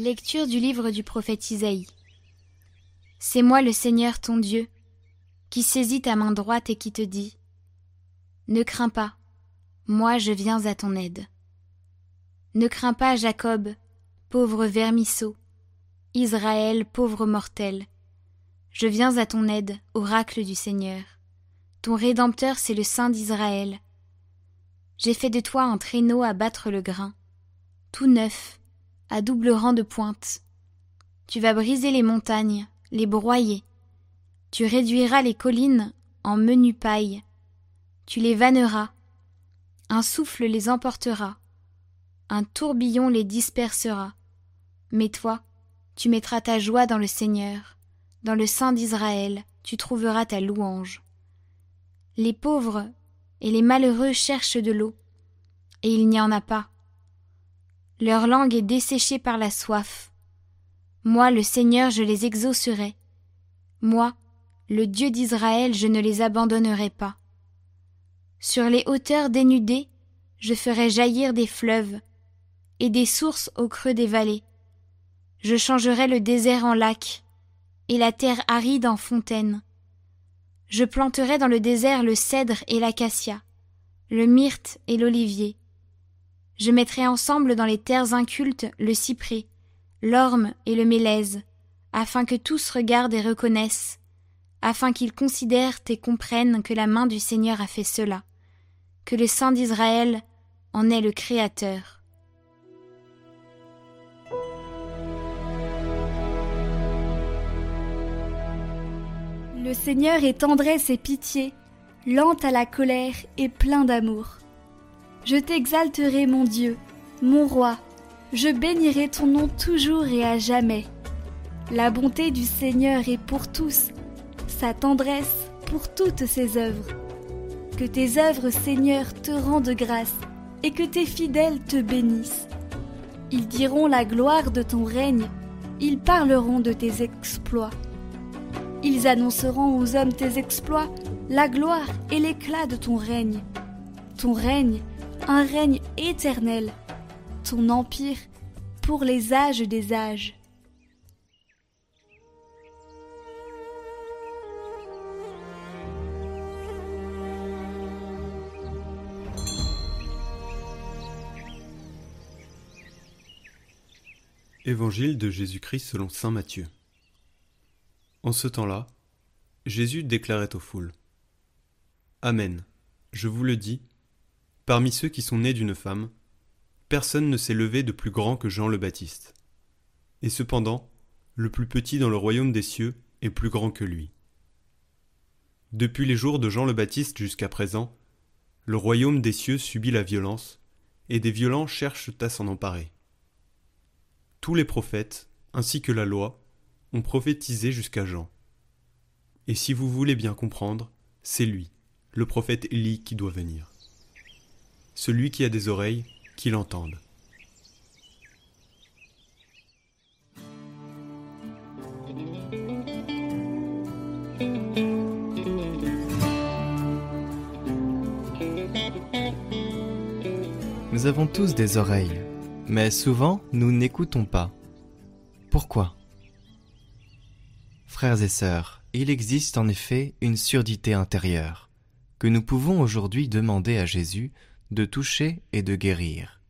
Lecture du livre du prophète Isaïe. C'est moi le Seigneur ton Dieu, qui saisit ta main droite et qui te dit Ne crains pas, moi je viens à ton aide. Ne crains pas, Jacob, pauvre vermisseau, Israël, pauvre mortel. Je viens à ton aide, oracle du Seigneur. Ton Rédempteur, c'est le Saint d'Israël. J'ai fait de toi un traîneau à battre le grain, tout neuf, à double rang de pointe. Tu vas briser les montagnes, les broyer. Tu réduiras les collines en menu paille. Tu les vanneras. Un souffle les emportera. Un tourbillon les dispersera. Mais toi, tu mettras ta joie dans le Seigneur. Dans le sein d'Israël, tu trouveras ta louange. Les pauvres et les malheureux cherchent de l'eau, et il n'y en a pas. Leur langue est desséchée par la soif. Moi, le Seigneur, je les exaucerai. Moi, le Dieu d'Israël, je ne les abandonnerai pas. Sur les hauteurs dénudées, je ferai jaillir des fleuves, et des sources au creux des vallées. Je changerai le désert en lac, et la terre aride en fontaine. Je planterai dans le désert le cèdre et l'acacia, le myrte et l'olivier. Je mettrai ensemble dans les terres incultes le cyprès, l'orme et le mélèze, afin que tous regardent et reconnaissent, afin qu'ils considèrent et comprennent que la main du Seigneur a fait cela, que le Saint d'Israël en est le Créateur. Le Seigneur est tendresse et pitié, lent à la colère et plein d'amour. Je t'exalterai, mon Dieu, mon roi, je bénirai ton nom toujours et à jamais. La bonté du Seigneur est pour tous, sa tendresse pour toutes ses œuvres. Que tes œuvres, Seigneur, te rendent grâce, et que tes fidèles te bénissent. Ils diront la gloire de ton règne, ils parleront de tes exploits. Ils annonceront aux hommes tes exploits, la gloire et l'éclat de ton règne. Ton règne un règne éternel, ton empire pour les âges des âges. Évangile de Jésus-Christ selon Saint Matthieu. En ce temps-là, Jésus déclarait aux foules Amen, je vous le dis, Parmi ceux qui sont nés d'une femme, personne ne s'est levé de plus grand que Jean le Baptiste. Et cependant, le plus petit dans le royaume des cieux est plus grand que lui. Depuis les jours de Jean le Baptiste jusqu'à présent, le royaume des cieux subit la violence, et des violents cherchent à s'en emparer. Tous les prophètes, ainsi que la loi, ont prophétisé jusqu'à Jean. Et si vous voulez bien comprendre, c'est lui, le prophète Élie, qui doit venir. Celui qui a des oreilles, qu'il entende. Nous avons tous des oreilles, mais souvent nous n'écoutons pas. Pourquoi? Frères et sœurs, il existe en effet une surdité intérieure que nous pouvons aujourd'hui demander à Jésus de toucher et de guérir.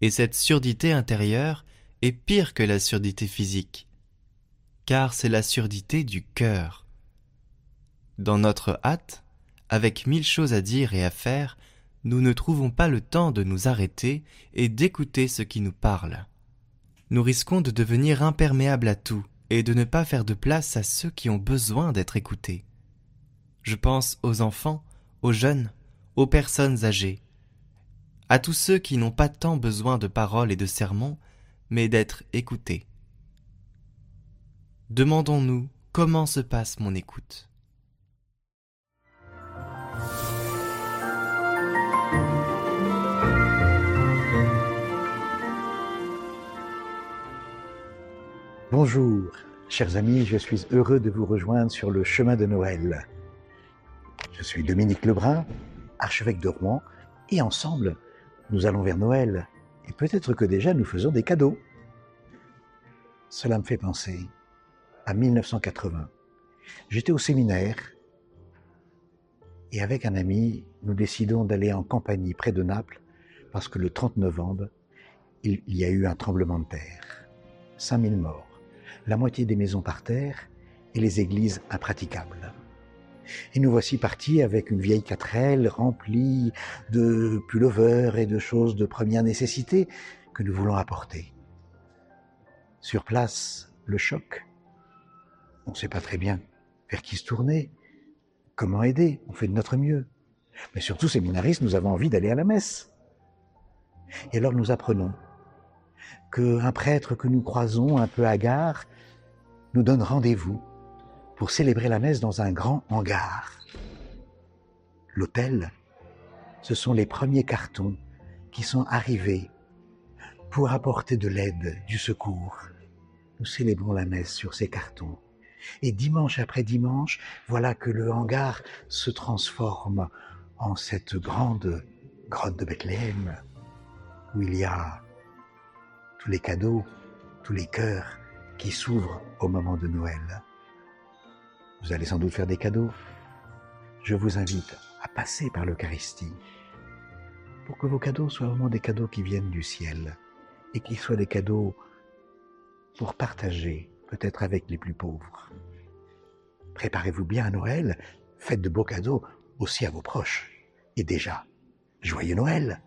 Et cette surdité intérieure est pire que la surdité physique, car c'est la surdité du cœur. Dans notre hâte, avec mille choses à dire et à faire, nous ne trouvons pas le temps de nous arrêter et d'écouter ce qui nous parle. Nous risquons de devenir imperméables à tout et de ne pas faire de place à ceux qui ont besoin d'être écoutés. Je pense aux enfants, aux jeunes, aux personnes âgées, à tous ceux qui n'ont pas tant besoin de paroles et de sermons, mais d'être écoutés. Demandons-nous comment se passe mon écoute. Bonjour, chers amis, je suis heureux de vous rejoindre sur le chemin de Noël. Je suis Dominique Lebrun, archevêque de Rouen, et ensemble, nous allons vers Noël, et peut-être que déjà nous faisons des cadeaux. cela me fait penser à 1980. J'étais au séminaire et avec un ami, nous décidons d'aller en Campanie près de Naples parce que le 30 novembre, il y a eu un tremblement de terre. 5000 morts, la moitié des maisons par terre et les églises impraticables. Et nous voici partis avec une vieille quatrelle remplie de pullovers et de choses de première nécessité que nous voulons apporter. Sur place, le choc. On ne sait pas très bien vers qui se tourner, comment aider, on fait de notre mieux. Mais surtout, séminaristes, nous avons envie d'aller à la messe. Et alors nous apprenons qu'un prêtre que nous croisons un peu hagard nous donne rendez-vous pour célébrer la messe dans un grand hangar. L'hôtel, ce sont les premiers cartons qui sont arrivés pour apporter de l'aide, du secours. Nous célébrons la messe sur ces cartons. Et dimanche après dimanche, voilà que le hangar se transforme en cette grande grotte de Bethléem, où il y a tous les cadeaux, tous les cœurs qui s'ouvrent au moment de Noël. Vous allez sans doute faire des cadeaux. Je vous invite à passer par l'Eucharistie pour que vos cadeaux soient vraiment des cadeaux qui viennent du ciel et qu'ils soient des cadeaux pour partager, peut-être avec les plus pauvres. Préparez-vous bien à Noël, faites de beaux cadeaux aussi à vos proches. Et déjà, joyeux Noël